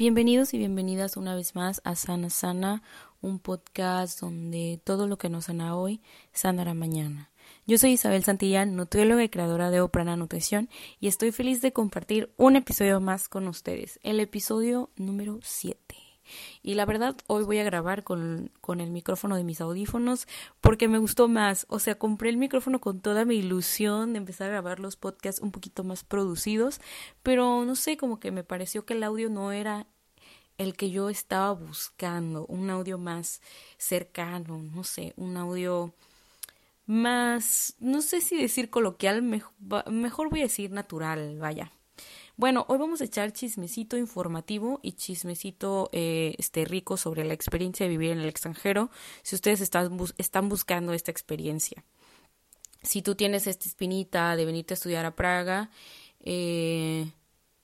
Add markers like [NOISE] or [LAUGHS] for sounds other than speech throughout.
Bienvenidos y bienvenidas una vez más a Sana Sana, un podcast donde todo lo que nos sana hoy sanará mañana. Yo soy Isabel Santillán, nutrióloga y creadora de Oprana Nutrición, y estoy feliz de compartir un episodio más con ustedes, el episodio número 7. Y la verdad, hoy voy a grabar con, con, el micrófono de mis audífonos porque me gustó más. O sea, compré el micrófono con toda mi ilusión de empezar a grabar los podcasts un poquito más producidos, pero no sé, como que me pareció que el audio no era el que yo estaba buscando, un audio más cercano, no sé, un audio más, no sé si decir coloquial, mejor, voy a decir natural, vaya. Bueno, hoy vamos a echar chismecito informativo y chismecito eh, este, rico sobre la experiencia de vivir en el extranjero, si ustedes están, están buscando esta experiencia. Si tú tienes esta espinita de venirte a estudiar a Praga, eh,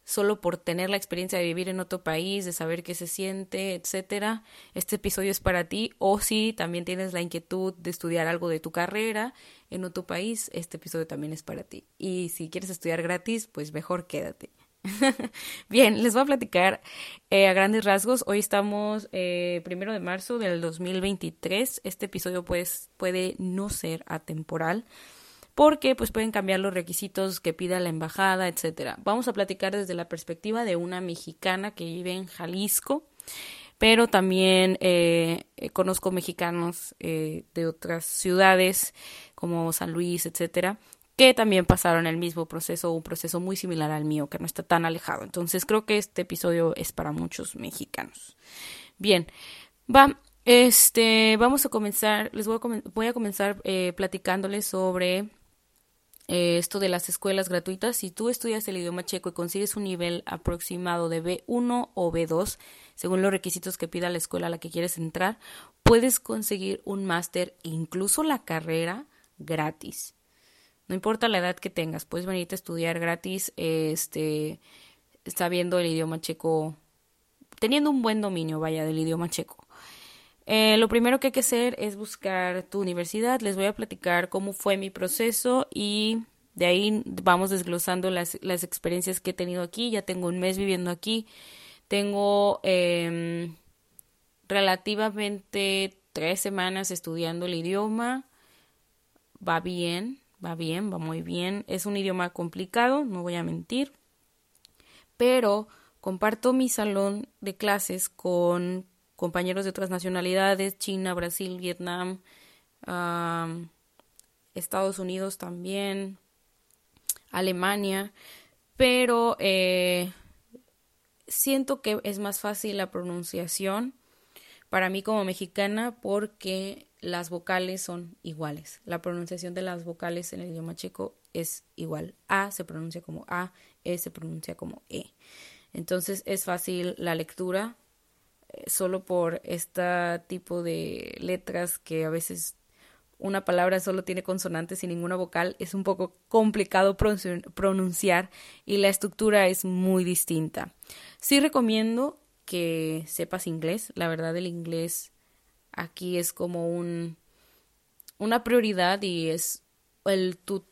solo por tener la experiencia de vivir en otro país, de saber qué se siente, etcétera, este episodio es para ti. O si también tienes la inquietud de estudiar algo de tu carrera en otro país, este episodio también es para ti. Y si quieres estudiar gratis, pues mejor quédate. [LAUGHS] Bien, les voy a platicar eh, a grandes rasgos. Hoy estamos eh, primero de marzo del 2023. Este episodio pues puede no ser atemporal porque pues pueden cambiar los requisitos que pida la embajada, etcétera. Vamos a platicar desde la perspectiva de una mexicana que vive en Jalisco, pero también eh, conozco mexicanos de otras ciudades como San Luis, etcétera, que también pasaron el mismo proceso, un proceso muy similar al mío, que no está tan alejado. Entonces creo que este episodio es para muchos mexicanos. Bien, va, este, vamos a comenzar, les voy a, voy a comenzar platicándoles sobre eh, esto de las escuelas gratuitas, si tú estudias el idioma checo y consigues un nivel aproximado de B1 o B2, según los requisitos que pida la escuela a la que quieres entrar, puedes conseguir un máster, incluso la carrera, gratis. No importa la edad que tengas, puedes venirte a estudiar gratis, este, sabiendo el idioma checo, teniendo un buen dominio, vaya, del idioma checo. Eh, lo primero que hay que hacer es buscar tu universidad. Les voy a platicar cómo fue mi proceso y de ahí vamos desglosando las, las experiencias que he tenido aquí. Ya tengo un mes viviendo aquí. Tengo em, relativamente tres semanas estudiando el idioma. Va bien, va bien, va muy bien. Es un idioma complicado, no voy a mentir. Pero comparto mi salón de clases con compañeros de otras nacionalidades, China, Brasil, Vietnam, Estados Unidos también, Alemania, pero eh, siento que es más fácil la pronunciación para mí como mexicana porque las vocales son iguales. La pronunciación de las vocales en el idioma checo es igual. A se pronuncia como A, E se pronuncia como E. Entonces es fácil la lectura solo por este tipo de letras que a veces una palabra solo tiene consonantes y ninguna vocal, es un poco complicado pronunciar y la estructura es muy distinta. Sí recomiendo que sepas inglés, la verdad el inglés aquí es como un una prioridad y es el tu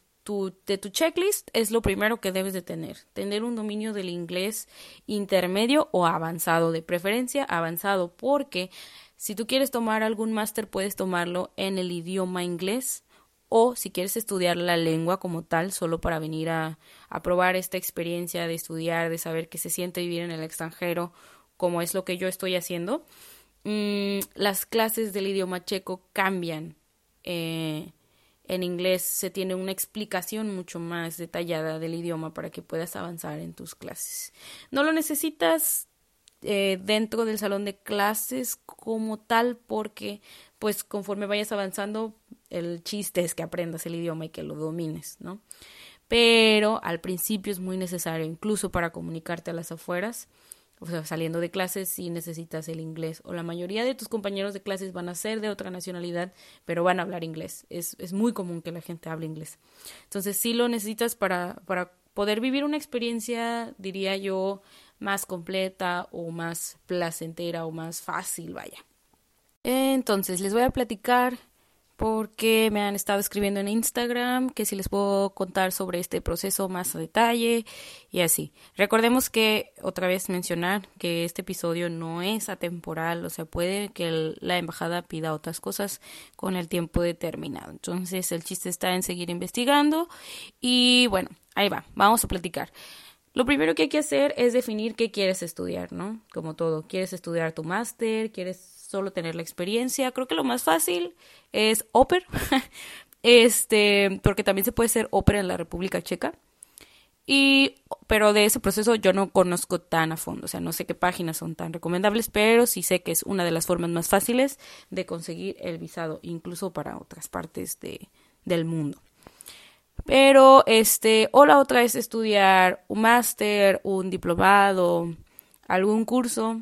de tu checklist es lo primero que debes de tener. Tener un dominio del inglés intermedio o avanzado, de preferencia avanzado, porque si tú quieres tomar algún máster puedes tomarlo en el idioma inglés o si quieres estudiar la lengua como tal, solo para venir a, a probar esta experiencia de estudiar, de saber qué se siente vivir en el extranjero, como es lo que yo estoy haciendo, mm, las clases del idioma checo cambian. Eh, en inglés se tiene una explicación mucho más detallada del idioma para que puedas avanzar en tus clases. No lo necesitas eh, dentro del salón de clases como tal porque pues conforme vayas avanzando el chiste es que aprendas el idioma y que lo domines, ¿no? Pero al principio es muy necesario incluso para comunicarte a las afueras o sea, saliendo de clases si necesitas el inglés. O la mayoría de tus compañeros de clases van a ser de otra nacionalidad, pero van a hablar inglés. Es, es muy común que la gente hable inglés. Entonces, sí lo necesitas para, para poder vivir una experiencia, diría yo, más completa o más placentera o más fácil, vaya. Entonces, les voy a platicar porque me han estado escribiendo en Instagram que si les puedo contar sobre este proceso más a detalle y así. Recordemos que otra vez mencionar que este episodio no es atemporal, o sea, puede que la embajada pida otras cosas con el tiempo determinado. Entonces, el chiste está en seguir investigando y bueno, ahí va, vamos a platicar. Lo primero que hay que hacer es definir qué quieres estudiar, ¿no? Como todo, ¿quieres estudiar tu máster? ¿Quieres solo tener la experiencia? Creo que lo más fácil es Oper, [LAUGHS] este, porque también se puede ser Oper en la República Checa. Y, pero de ese proceso yo no conozco tan a fondo, o sea, no sé qué páginas son tan recomendables, pero sí sé que es una de las formas más fáciles de conseguir el visado, incluso para otras partes de, del mundo. Pero, este, o la otra es estudiar un máster, un diplomado, algún curso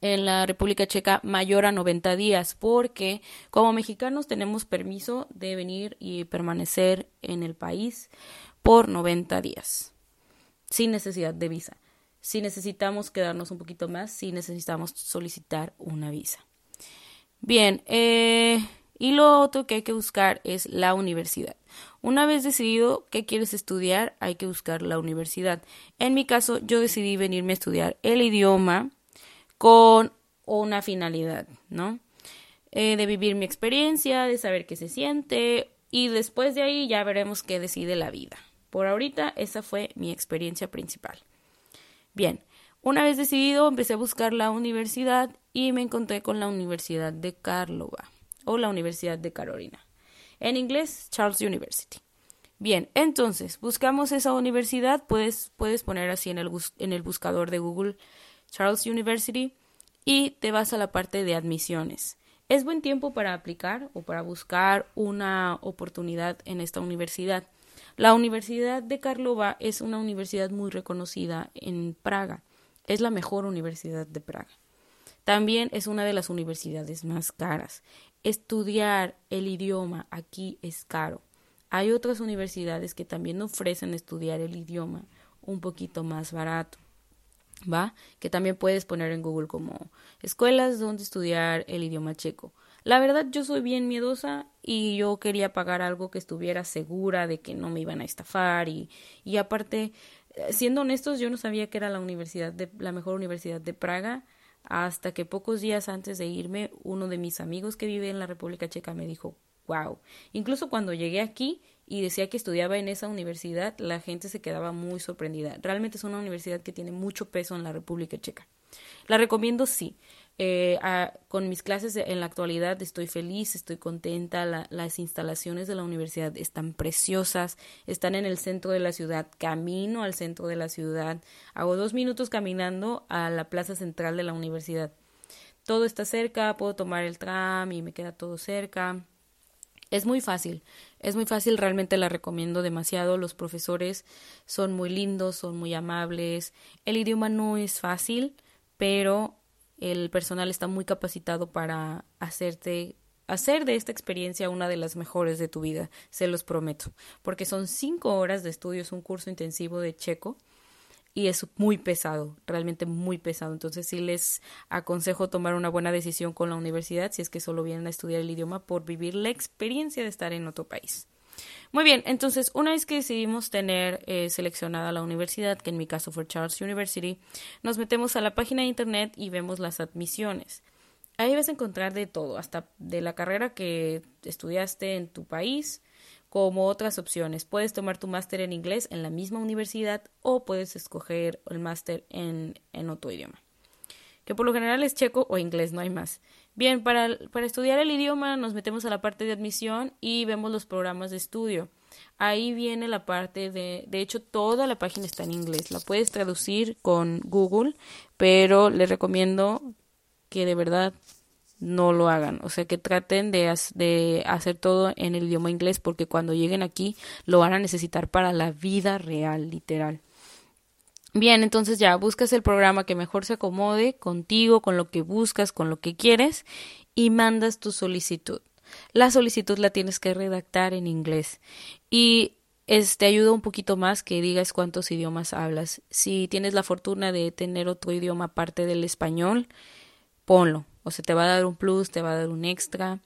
en la República Checa mayor a 90 días, porque como mexicanos tenemos permiso de venir y permanecer en el país por 90 días, sin necesidad de visa. Si necesitamos quedarnos un poquito más, si necesitamos solicitar una visa. Bien, eh, y lo otro que hay que buscar es la universidad. Una vez decidido qué quieres estudiar, hay que buscar la universidad. En mi caso, yo decidí venirme a estudiar el idioma con una finalidad, ¿no? Eh, de vivir mi experiencia, de saber qué se siente y después de ahí ya veremos qué decide la vida. Por ahorita esa fue mi experiencia principal. Bien, una vez decidido empecé a buscar la universidad y me encontré con la Universidad de Karlova o la Universidad de Carolina. En inglés, Charles University. Bien, entonces, buscamos esa universidad, puedes, puedes poner así en el, en el buscador de Google Charles University y te vas a la parte de admisiones. Es buen tiempo para aplicar o para buscar una oportunidad en esta universidad. La Universidad de Karlova es una universidad muy reconocida en Praga. Es la mejor universidad de Praga. También es una de las universidades más caras. Estudiar el idioma aquí es caro. Hay otras universidades que también ofrecen estudiar el idioma un poquito más barato. ¿Va? Que también puedes poner en Google como escuelas donde estudiar el idioma checo. La verdad yo soy bien miedosa y yo quería pagar algo que estuviera segura de que no me iban a estafar y, y aparte, eh, siendo honestos, yo no sabía que era la universidad de la mejor universidad de Praga hasta que pocos días antes de irme, uno de mis amigos que vive en la República Checa me dijo, wow. Incluso cuando llegué aquí y decía que estudiaba en esa universidad, la gente se quedaba muy sorprendida. Realmente es una universidad que tiene mucho peso en la República Checa. La recomiendo, sí. Eh, con mis clases en la actualidad estoy feliz, estoy contenta, las instalaciones de la universidad están preciosas, están en el centro de la ciudad, camino al centro de la ciudad, hago dos minutos caminando a la plaza central de la universidad. Todo está cerca, puedo tomar el tram y me queda todo cerca. Es muy fácil, es muy fácil, realmente la recomiendo demasiado. Los profesores son muy lindos, son muy amables. El idioma no es fácil, pero el personal está muy capacitado para hacerte hacer de esta experiencia una de las mejores de tu vida, se los prometo, porque son cinco horas de estudio, es un curso intensivo de checo y es muy pesado, realmente muy pesado. Entonces sí les aconsejo tomar una buena decisión con la universidad si es que solo vienen a estudiar el idioma por vivir la experiencia de estar en otro país. Muy bien, entonces una vez que decidimos tener eh, seleccionada la universidad, que en mi caso fue Charles University, nos metemos a la página de internet y vemos las admisiones. Ahí vas a encontrar de todo, hasta de la carrera que estudiaste en tu país, como otras opciones. Puedes tomar tu máster en inglés en la misma universidad o puedes escoger el máster en, en otro idioma. Que por lo general es checo o inglés, no hay más. Bien, para, para estudiar el idioma nos metemos a la parte de admisión y vemos los programas de estudio. Ahí viene la parte de, de hecho, toda la página está en inglés. La puedes traducir con Google, pero les recomiendo que de verdad no lo hagan. O sea, que traten de, de hacer todo en el idioma inglés porque cuando lleguen aquí lo van a necesitar para la vida real, literal. Bien, entonces ya buscas el programa que mejor se acomode contigo, con lo que buscas, con lo que quieres y mandas tu solicitud. La solicitud la tienes que redactar en inglés y te ayuda un poquito más que digas cuántos idiomas hablas. Si tienes la fortuna de tener otro idioma aparte del español, ponlo. O sea, te va a dar un plus, te va a dar un extra.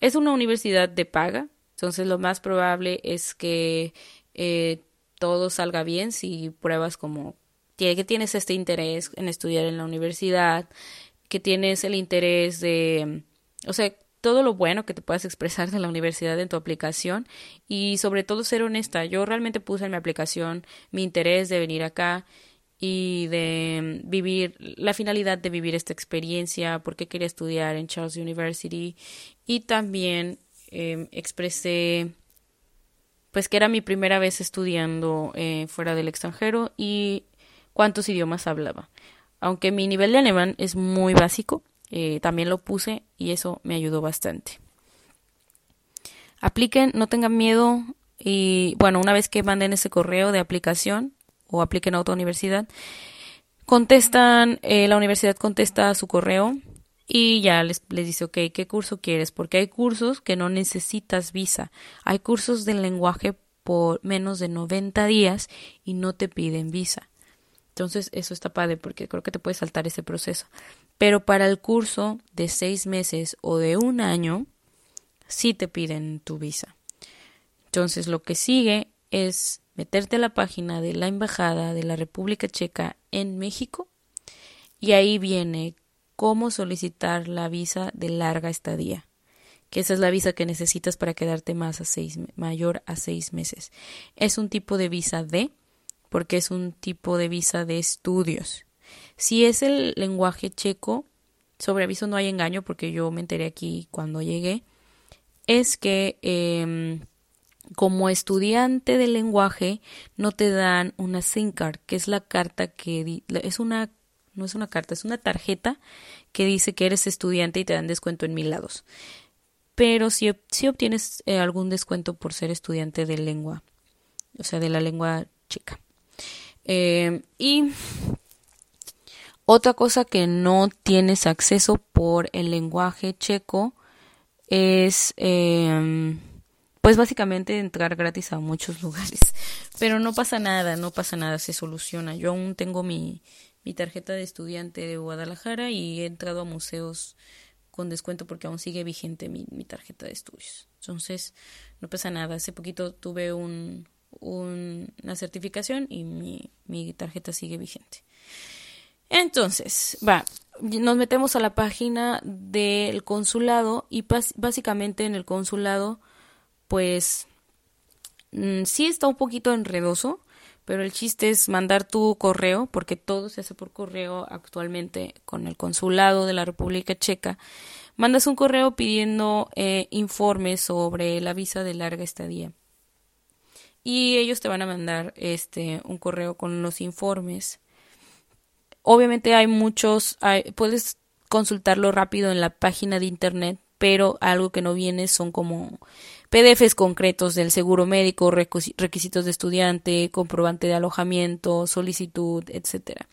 Es una universidad de paga, entonces lo más probable es que eh, todo salga bien si pruebas como que tienes este interés en estudiar en la universidad, que tienes el interés de, o sea, todo lo bueno que te puedas expresar de la universidad en tu aplicación y sobre todo ser honesta. Yo realmente puse en mi aplicación mi interés de venir acá y de vivir la finalidad de vivir esta experiencia, porque quería estudiar en Charles University y también em, expresé pues que era mi primera vez estudiando eh, fuera del extranjero y cuántos idiomas hablaba. Aunque mi nivel de alemán es muy básico, eh, también lo puse y eso me ayudó bastante. Apliquen, no tengan miedo y bueno, una vez que manden ese correo de aplicación o apliquen a otra universidad, contestan, eh, la universidad contesta a su correo y ya les, les dice, ok, ¿qué curso quieres? Porque hay cursos que no necesitas visa. Hay cursos de lenguaje por menos de 90 días y no te piden visa. Entonces, eso está padre porque creo que te puede saltar ese proceso. Pero para el curso de seis meses o de un año, sí te piden tu visa. Entonces, lo que sigue es meterte a la página de la Embajada de la República Checa en México y ahí viene cómo solicitar la visa de larga estadía, que esa es la visa que necesitas para quedarte más a seis, mayor a seis meses. Es un tipo de visa D porque es un tipo de visa de estudios. Si es el lenguaje checo, sobre aviso no hay engaño porque yo me enteré aquí cuando llegué, es que em, como estudiante de lenguaje no te dan una SIM card, que es la carta que es una no es una carta, es una tarjeta que dice que eres estudiante y te dan descuento en mil lados. Pero si, si obtienes eh, algún descuento por ser estudiante de lengua, o sea, de la lengua checa. Eh, y otra cosa que no tienes acceso por el lenguaje checo es, em, pues básicamente entrar gratis a muchos lugares. [LAUGHS] Pero no pasa nada, no pasa nada, se soluciona. Yo aún tengo mi, mi tarjeta de estudiante de Guadalajara y he entrado a museos con descuento porque aún sigue vigente mi, mi tarjeta de estudios. Entonces, no pasa nada. Hace poquito tuve un, una certificación y mi, mi tarjeta sigue vigente. Entonces, va, nos metemos a la página del consulado y básicamente en el consulado, pues mm, sí está un poquito enredoso, pero el chiste es mandar tu correo, porque todo se hace por correo actualmente con el consulado de la República Checa. Mandas un correo pidiendo eh, informes sobre la visa de larga estadía y ellos te van a mandar este un correo con los informes. Obviamente hay muchos, puedes consultarlo rápido en la página de internet, pero algo que no viene son como PDFs concretos del seguro médico, requisitos de estudiante, comprobante de alojamiento, solicitud, etcétera,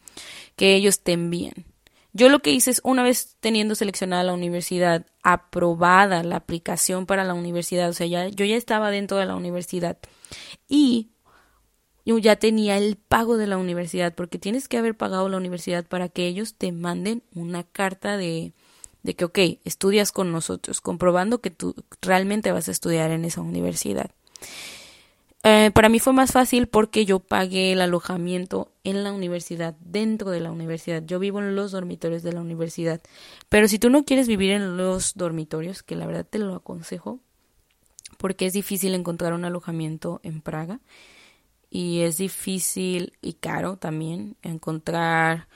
que ellos te envían. Yo lo que hice es, una vez teniendo seleccionada la universidad, aprobada la aplicación para la universidad, o sea, ya, yo ya estaba dentro de la universidad y yo ya tenía el pago de la universidad, porque tienes que haber pagado la universidad para que ellos te manden una carta de, de que, ok, estudias con nosotros, comprobando que tú realmente vas a estudiar en esa universidad. Eh, para mí fue más fácil porque yo pagué el alojamiento en la universidad, dentro de la universidad. Yo vivo en los dormitorios de la universidad. Pero si tú no quieres vivir en los dormitorios, que la verdad te lo aconsejo, porque es difícil encontrar un alojamiento en Praga y es difícil y caro también encontrar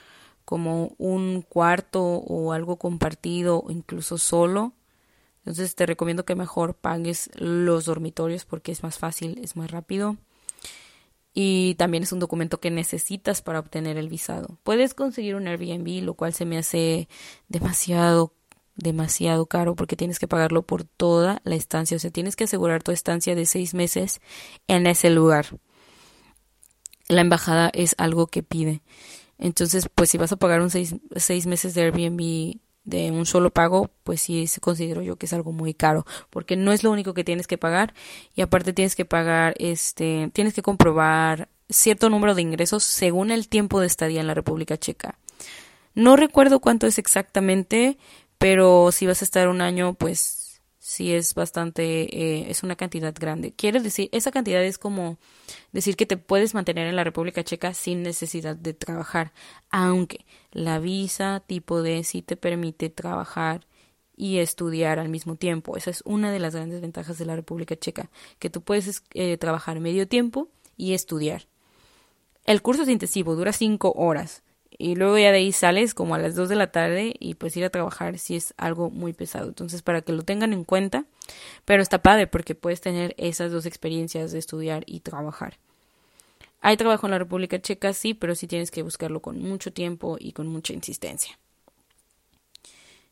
como un cuarto o algo compartido o incluso solo entonces te recomiendo que mejor pagues los dormitorios porque es más fácil, es más rápido. Y también es un documento que necesitas para obtener el visado. Puedes conseguir un Airbnb, lo cual se me hace demasiado, demasiado caro porque tienes que pagarlo por toda la estancia. O sea, tienes que asegurar tu estancia de seis meses en ese lugar. La embajada es algo que pide. Entonces, pues si vas a pagar un seis, seis meses de Airbnb de un solo pago, pues sí considero yo que es algo muy caro, porque no es lo único que tienes que pagar y aparte tienes que pagar, este, tienes que comprobar cierto número de ingresos según el tiempo de estadía en la República Checa. No recuerdo cuánto es exactamente, pero si vas a estar un año, pues sí es bastante, eh, es una cantidad grande. Quiere decir, esa cantidad es como decir que te puedes mantener en la República Checa sin necesidad de trabajar, aunque la visa tipo D sí te permite trabajar y estudiar al mismo tiempo. Esa es una de las grandes ventajas de la República Checa, que tú puedes eh, trabajar medio tiempo y estudiar. El curso es intensivo, dura cinco horas y luego ya de ahí sales como a las 2 de la tarde y pues ir a trabajar si es algo muy pesado. Entonces, para que lo tengan en cuenta, pero está padre porque puedes tener esas dos experiencias de estudiar y trabajar. Hay trabajo en la República Checa, sí, pero sí tienes que buscarlo con mucho tiempo y con mucha insistencia.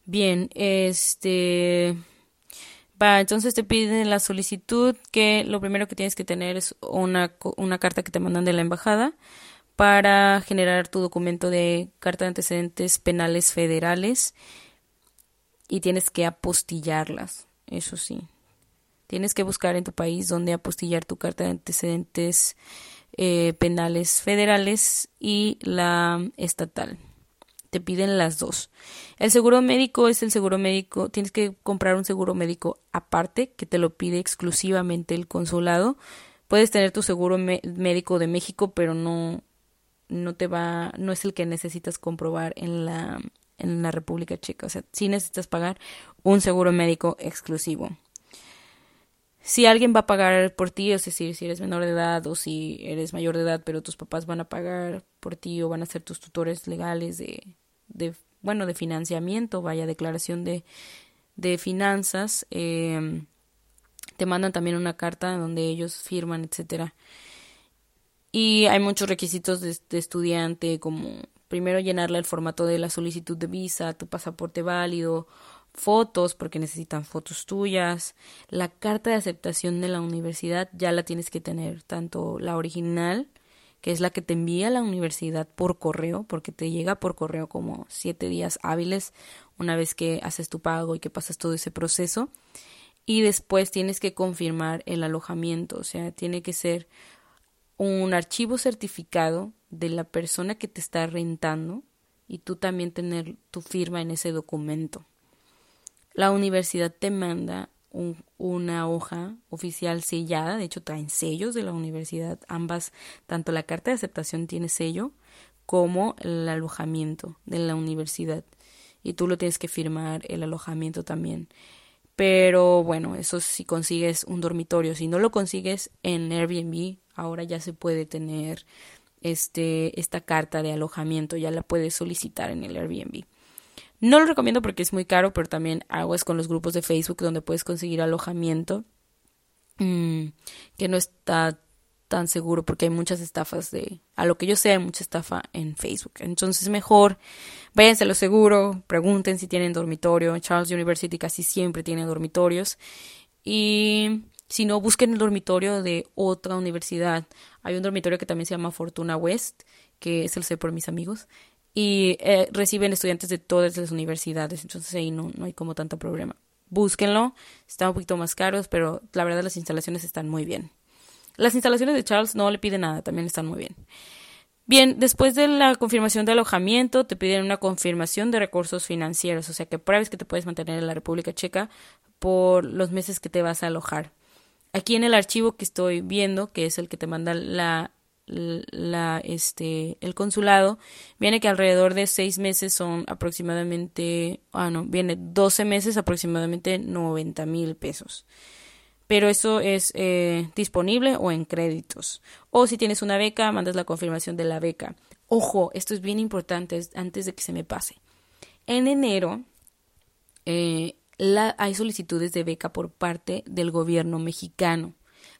Bien, este va, entonces te piden la solicitud que lo primero que tienes que tener es una, una carta que te mandan de la embajada para generar tu documento de carta de antecedentes penales federales y tienes que apostillarlas, eso sí. Tienes que buscar en tu país donde apostillar tu carta de antecedentes eh, penales federales y la estatal. Te piden las dos. El seguro médico es el seguro médico. Tienes que comprar un seguro médico aparte que te lo pide exclusivamente el consulado. Puedes tener tu seguro médico de México, pero no, no te va, no es el que necesitas comprobar en la, en la República Checa. O sea, sí necesitas pagar un seguro médico exclusivo. Si alguien va a pagar por ti, es decir, si eres menor de edad o si eres mayor de edad, pero tus papás van a pagar por ti o van a ser tus tutores legales de, de bueno, de financiamiento, vaya, declaración de, de finanzas, eh, te mandan también una carta donde ellos firman, etcétera. Y hay muchos requisitos de, estudiante, como primero llenarle el formato de la solicitud de visa, tu pasaporte válido, fotos, porque necesitan fotos tuyas, la carta de aceptación de la universidad ya la tienes que tener, tanto la original, que es la que te envía la universidad por correo, porque te llega por correo como siete días hábiles una vez que haces tu pago y que pasas todo ese proceso. Y después tienes que confirmar el alojamiento, o sea, tiene que ser un archivo certificado de la persona que te está rentando y tú también tener tu firma en ese documento. La universidad te manda una hoja oficial sellada, de hecho traen sellos de la universidad, ambas, tanto la carta de aceptación tiene sello como el alojamiento de la universidad y tú lo tienes que firmar el alojamiento también. Pero bueno, eso si consigues un dormitorio, si no lo consigues en Airbnb ahora ya se puede tener este, esta carta de alojamiento, ya la puedes solicitar en el Airbnb. No lo recomiendo porque es muy caro, pero también aguas con los grupos de Facebook donde puedes conseguir alojamiento, mm, que no está tan seguro porque hay muchas estafas de, a lo que yo sé, hay mucha estafa en Facebook. Entonces mejor váyanse a lo seguro, pregunten si tienen dormitorio. Charles University casi siempre tiene dormitorios. Y si no, busquen el dormitorio de otra universidad. Hay un dormitorio que también se llama Fortuna West, que es el sé por mis amigos, y eh, reciben estudiantes de todas las universidades, entonces ahí no, no hay como tanto problema. Búsquenlo, están un poquito más caros, pero la verdad las instalaciones están muy bien. Las instalaciones de Charles no le piden nada, también están muy bien. Bien, después de la confirmación de alojamiento, te piden una confirmación de recursos financieros, o sea que pruebes que te puedes mantener en la República Checa por los meses que te vas a alojar. Aquí en el archivo que estoy viendo, que es el que te manda la, la, este, el consulado, viene que alrededor de seis meses son aproximadamente, ah, no, viene 12 meses aproximadamente 90 mil pesos. Pero eso es eh, disponible o en créditos. O si tienes una beca, mandas la confirmación de la beca. Ojo, esto es bien importante antes de que se me pase. En enero, eh, hay solicitudes de beca por parte del gobierno mexicano.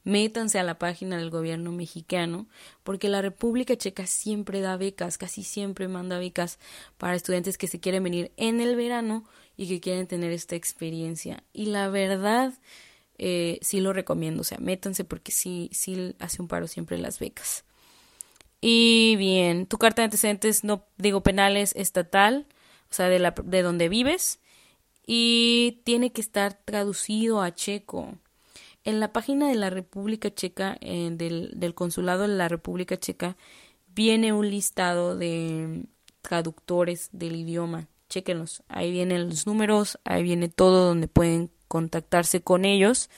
Métanse a la página del gobierno mexicano porque la República Checa siempre da becas, casi siempre manda becas para estudiantes que se quieren venir en el verano y que quieren tener esta experiencia. Y la verdad, eh, sí lo recomiendo, o sea, métanse porque sí, sí hace un paro siempre las becas. Y bien, tu carta de antecedentes, no digo penales, estatal, o sea, de, la, de donde vives y tiene que estar traducido a checo. En la página de la República Checa, del, del Consulado de la República Checa, viene un listado de traductores del idioma chequenlos. Ahí vienen los números, ahí viene todo donde pueden contactarse con ellos.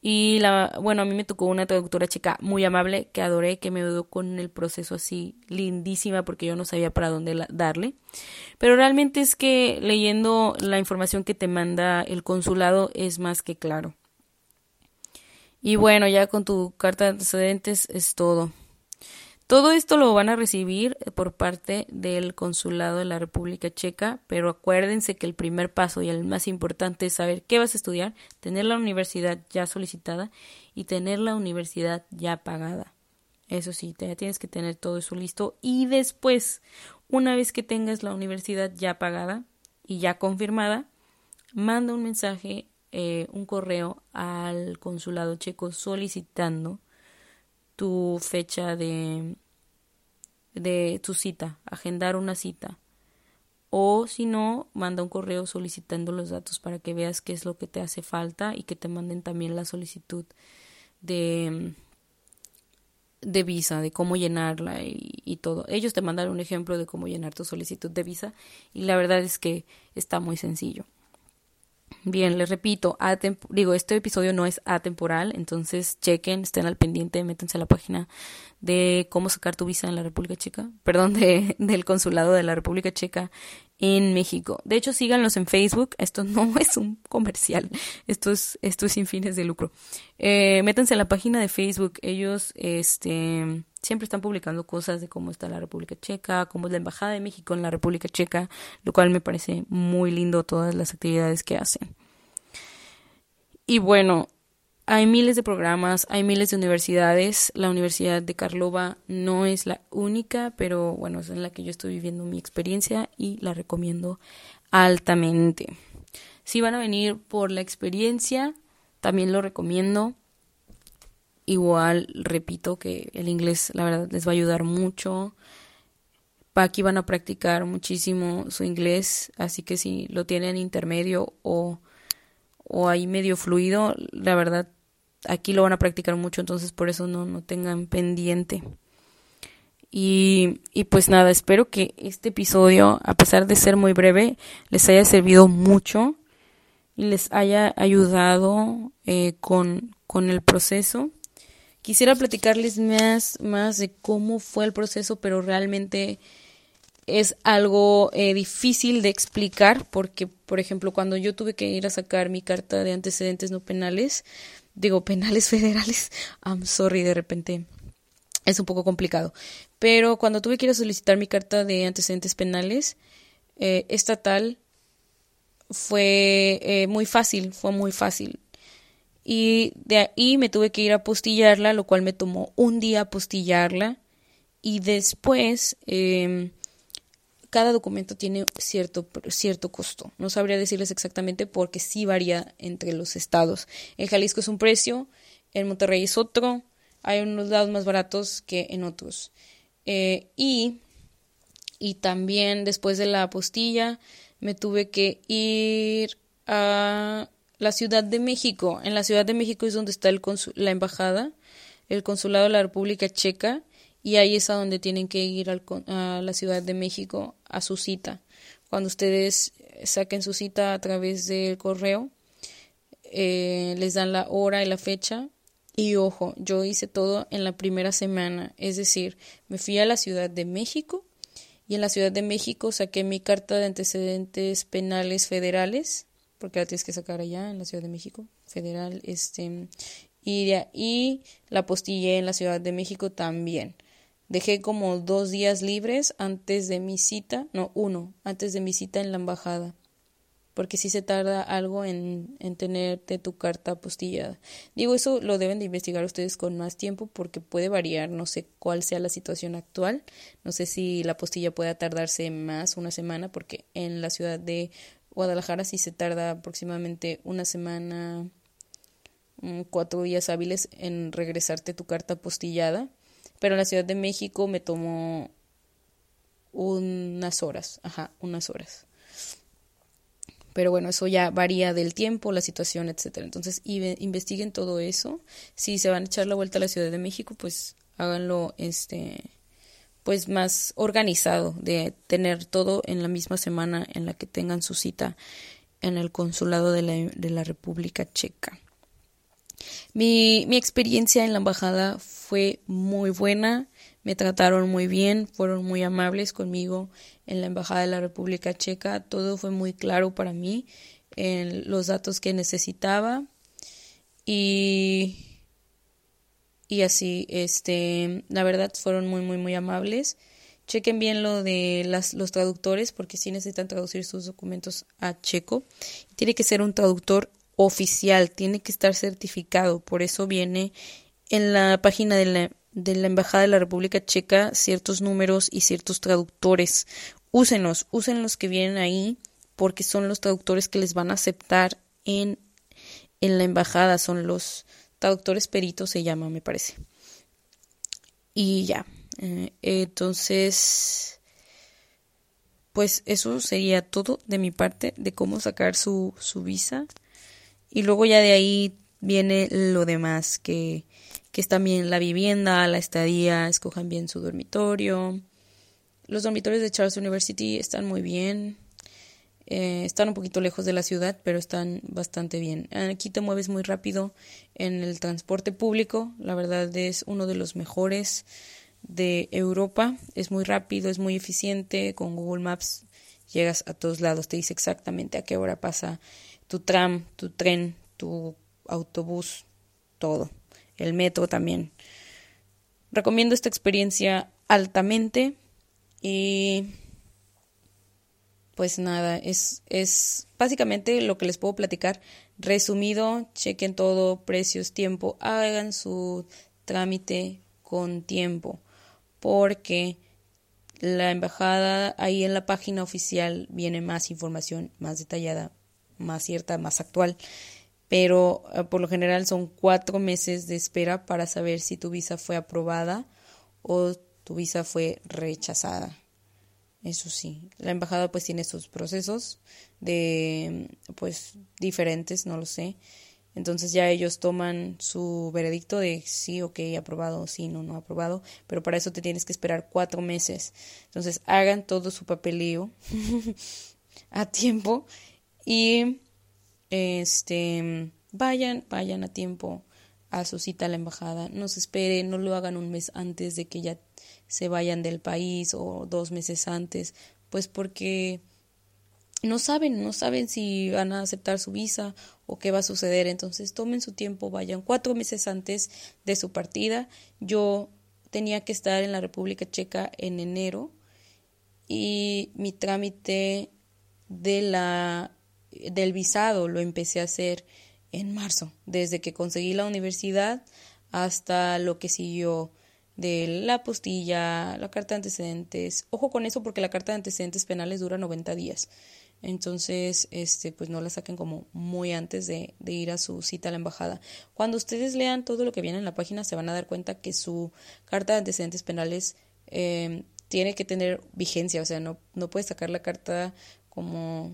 Y la, bueno, a mí me tocó una traductora checa muy amable que adoré, que me ayudó con el proceso así lindísima porque yo no sabía para dónde darle. Pero realmente es que leyendo la información que te manda el consulado es más que claro. Y bueno, ya con tu carta de antecedentes es todo. Todo esto lo van a recibir por parte del Consulado de la República Checa, pero acuérdense que el primer paso y el más importante es saber qué vas a estudiar, tener la universidad ya solicitada y tener la universidad ya pagada. Eso sí, ya tienes que tener todo eso listo y después, una vez que tengas la universidad ya pagada y ya confirmada, manda un mensaje, eh, un correo al consulado checo solicitando tu fecha de, de tu cita, agendar una cita. O si no, manda un correo solicitando los datos para que veas qué es lo que te hace falta y que te manden también la solicitud de, de visa, de cómo llenarla y, y todo. Ellos te mandan un ejemplo de cómo llenar tu solicitud de visa y la verdad es que está muy sencillo. Bien, les repito, digo, este episodio no es atemporal, entonces chequen, estén al pendiente, métanse a la página de cómo sacar tu visa en la República Checa, [LAUGHS] perdón, de, del consulado de la República Checa en México. De hecho, síganlos en Facebook. Esto no [LAUGHS] es un comercial. Esto es, esto es sin fines de lucro. Eh, métanse a la página de Facebook. Ellos, este, siempre están publicando cosas de cómo está la República Checa, cómo es la Embajada de México en la República Checa, lo cual me parece muy lindo todas las actividades que hacen. Y bueno, hay miles de programas, hay miles de universidades. La Universidad de Karlova no es la única, pero bueno, es en la que yo estoy viviendo mi experiencia y la recomiendo altamente. Si van a venir por la experiencia, también lo recomiendo. Igual, repito que el inglés, la verdad, les va a ayudar mucho. Aquí van a practicar muchísimo su inglés, así que si lo tienen intermedio o, o ahí medio fluido, la verdad aquí lo van a practicar mucho, entonces por eso no, no tengan pendiente. Y, y pues nada, espero que este episodio, a pesar de ser muy breve, les haya servido mucho y les haya ayudado eh, con, con el proceso. Quisiera platicarles más, más de cómo fue el proceso, pero realmente es algo eh, difícil de explicar porque, por ejemplo, cuando yo tuve que ir a sacar mi carta de antecedentes no penales, digo, penales [LAUGHS] federales, I'm sorry, de repente es un poco complicado. Pero cuando tuve que ir a solicitar mi carta de antecedentes penales eh, estatal, fue eh, muy fácil, fue muy fácil. Y de ahí me tuve que ir a postillarla, lo cual me tomó un día apostillarla. Y después eh, cada documento tiene cierto, cierto costo. No sabría decirles exactamente porque sí varía entre los estados. En Jalisco es un precio, en Monterrey es otro, hay unos lados más baratos que en otros. Eh, y, y también después de la apostilla me tuve que ir a la Ciudad de México. En la Ciudad de México es donde está la embajada, el consulado de la República Checa y ahí es a donde tienen que ir a la Ciudad de México a su cita. Cuando ustedes saquen su cita a través del correo, eh, les dan la hora y la fecha. Y ojo, yo hice todo en la primera semana, es decir, me fui a la Ciudad de México y en la Ciudad de México saqué mi carta de antecedentes penales federales, porque la tienes que sacar allá en la Ciudad de México, federal, este, y ahí la postillé en la Ciudad de México también. Dejé como dos días libres antes de mi cita, no, uno, antes de mi cita en la embajada, porque si se tarda algo en, en tenerte tu carta apostillada. Digo, eso lo deben de investigar ustedes con más tiempo porque puede variar, no sé cuál sea la situación actual, no sé si la apostilla pueda tardarse más, una semana, porque en la ciudad de Guadalajara sí se tarda aproximadamente una semana, mm, cuatro días hábiles en regresarte tu carta apostillada pero en la Ciudad de México me tomó unas horas, ajá, unas horas. Pero bueno, eso ya varía del tiempo, la situación, etcétera. Entonces, investiguen todo eso. Si se van a echar la vuelta a la Ciudad de México, pues háganlo este pues más organizado de tener todo en la misma semana en la que tengan su cita en el consulado de la, de la República Checa. Mi, mi experiencia en la embajada fue muy buena, me trataron muy bien, fueron muy amables conmigo en la embajada de la República Checa, todo fue muy claro para mí, en los datos que necesitaba y y así, este, la verdad fueron muy, muy, muy amables. Chequen bien lo de las, los traductores porque sí necesitan traducir sus documentos a checo. Tiene que ser un traductor oficial, tiene que estar certificado. Por eso viene en la página de la, de la Embajada de la República Checa ciertos números y ciertos traductores. Úsenlos, usen los que vienen ahí porque son los traductores que les van a aceptar en, en la embajada, son los traductores peritos se llama, me parece. Y ya, eh, entonces, pues eso sería todo de mi parte de cómo sacar su, su visa. Y luego ya de ahí viene lo demás, que, que es también la vivienda, la estadía, escojan bien su dormitorio. Los dormitorios de Charles University están muy bien. Eh, están un poquito lejos de la ciudad, pero están bastante bien. Aquí te mueves muy rápido en el transporte público. La verdad es uno de los mejores de Europa. Es muy rápido, es muy eficiente. Con Google Maps llegas a todos lados. Te dice exactamente a qué hora pasa tu tram, tu tren, tu autobús, todo. El metro también. Recomiendo esta experiencia altamente y pues nada, es, es básicamente lo que les puedo platicar. Resumido, chequen todo, precios, tiempo, hagan su trámite con tiempo, porque la embajada ahí en la página oficial viene más información más detallada, más cierta, más actual, pero eh, por lo general son cuatro meses de espera para saber si tu visa fue aprobada o tu visa fue rechazada. Eso sí, la embajada pues tiene sus procesos de pues diferentes, no lo sé. Entonces ya ellos toman su veredicto de sí, ok, aprobado, sí, no, no aprobado, pero para eso te tienes que esperar cuatro meses. Entonces hagan todo su papeleo [LAUGHS] a tiempo y este vayan, vayan a tiempo a su cita a la embajada. No se esperen, no lo hagan un mes antes de que ya se vayan del país o dos meses antes, pues porque no saben, no saben si van a aceptar su visa o qué va a suceder. Entonces tomen su tiempo, vayan cuatro meses antes de su partida. Yo tenía que estar en la República Checa en enero y mi trámite de la del visado lo empecé a hacer en marzo, desde que conseguí la universidad hasta lo que siguió de la postilla, la carta de antecedentes. Ojo con eso porque la carta de antecedentes penales dura 90 días. Entonces, este, pues no la saquen como muy antes de, de, ir a su cita a la embajada. Cuando ustedes lean todo lo que viene en la página, se van a dar cuenta que su carta de antecedentes penales eh, tiene que tener vigencia. O sea, no, no sacar la carta como,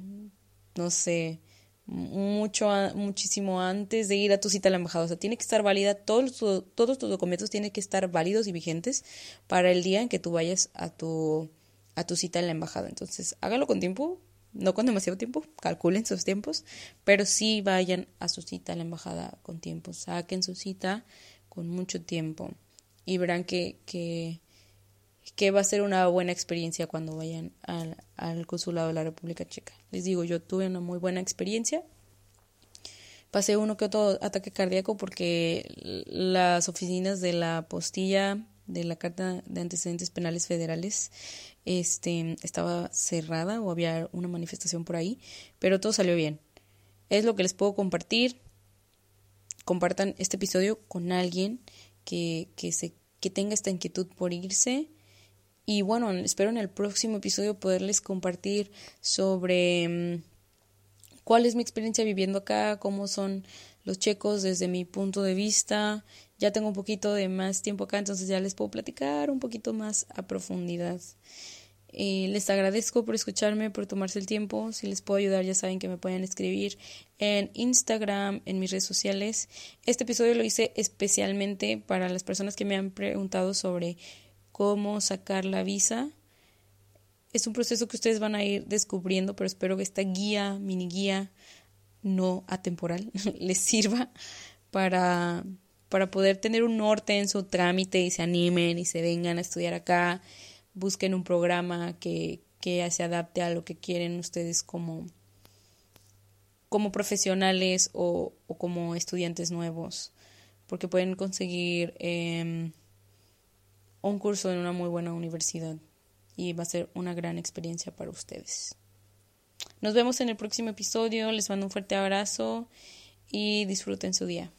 no sé, mucho muchísimo antes de ir a tu cita a la embajada. O sea, tiene que estar válida, todos, todos tus documentos tienen que estar válidos y vigentes para el día en que tú vayas a tu, a tu cita en la embajada. Entonces, hágalo con tiempo, no con demasiado tiempo, calculen sus tiempos, pero sí vayan a su cita a la embajada con tiempo, saquen su cita con mucho tiempo y verán que, que que va a ser una buena experiencia cuando vayan al, consulado de la República Checa. Les digo, yo tuve una muy buena experiencia. Pasé uno que otro ataque cardíaco porque las oficinas de la postilla de la Carta de Antecedentes Penales Federales este, estaba cerrada o había una manifestación por ahí, pero todo salió bien. Es lo que les puedo compartir. Compartan este episodio con alguien que, que, se, que tenga esta inquietud por irse y bueno, espero en el próximo episodio poderles compartir sobre mm, cuál es mi experiencia viviendo acá, cómo son los checos desde mi punto de vista. Ya tengo un poquito de más tiempo acá, entonces ya les puedo platicar un poquito más a profundidad. Eh, les agradezco por escucharme, por tomarse el tiempo. Si les puedo ayudar, ya saben que me pueden escribir en Instagram, en mis redes sociales. Este episodio lo hice especialmente para las personas que me han preguntado sobre cómo sacar la visa. Es un proceso que ustedes van a ir descubriendo, pero espero que esta guía, mini guía, no atemporal, [LAUGHS] les sirva para, para poder tener un norte en su trámite y se animen y se vengan a estudiar acá, busquen un programa que, que se adapte a lo que quieren ustedes como, como profesionales o, o como estudiantes nuevos, porque pueden conseguir eh, un curso en una muy buena universidad y va a ser una gran experiencia para ustedes. Nos vemos en el próximo episodio, les mando un fuerte abrazo y disfruten su día.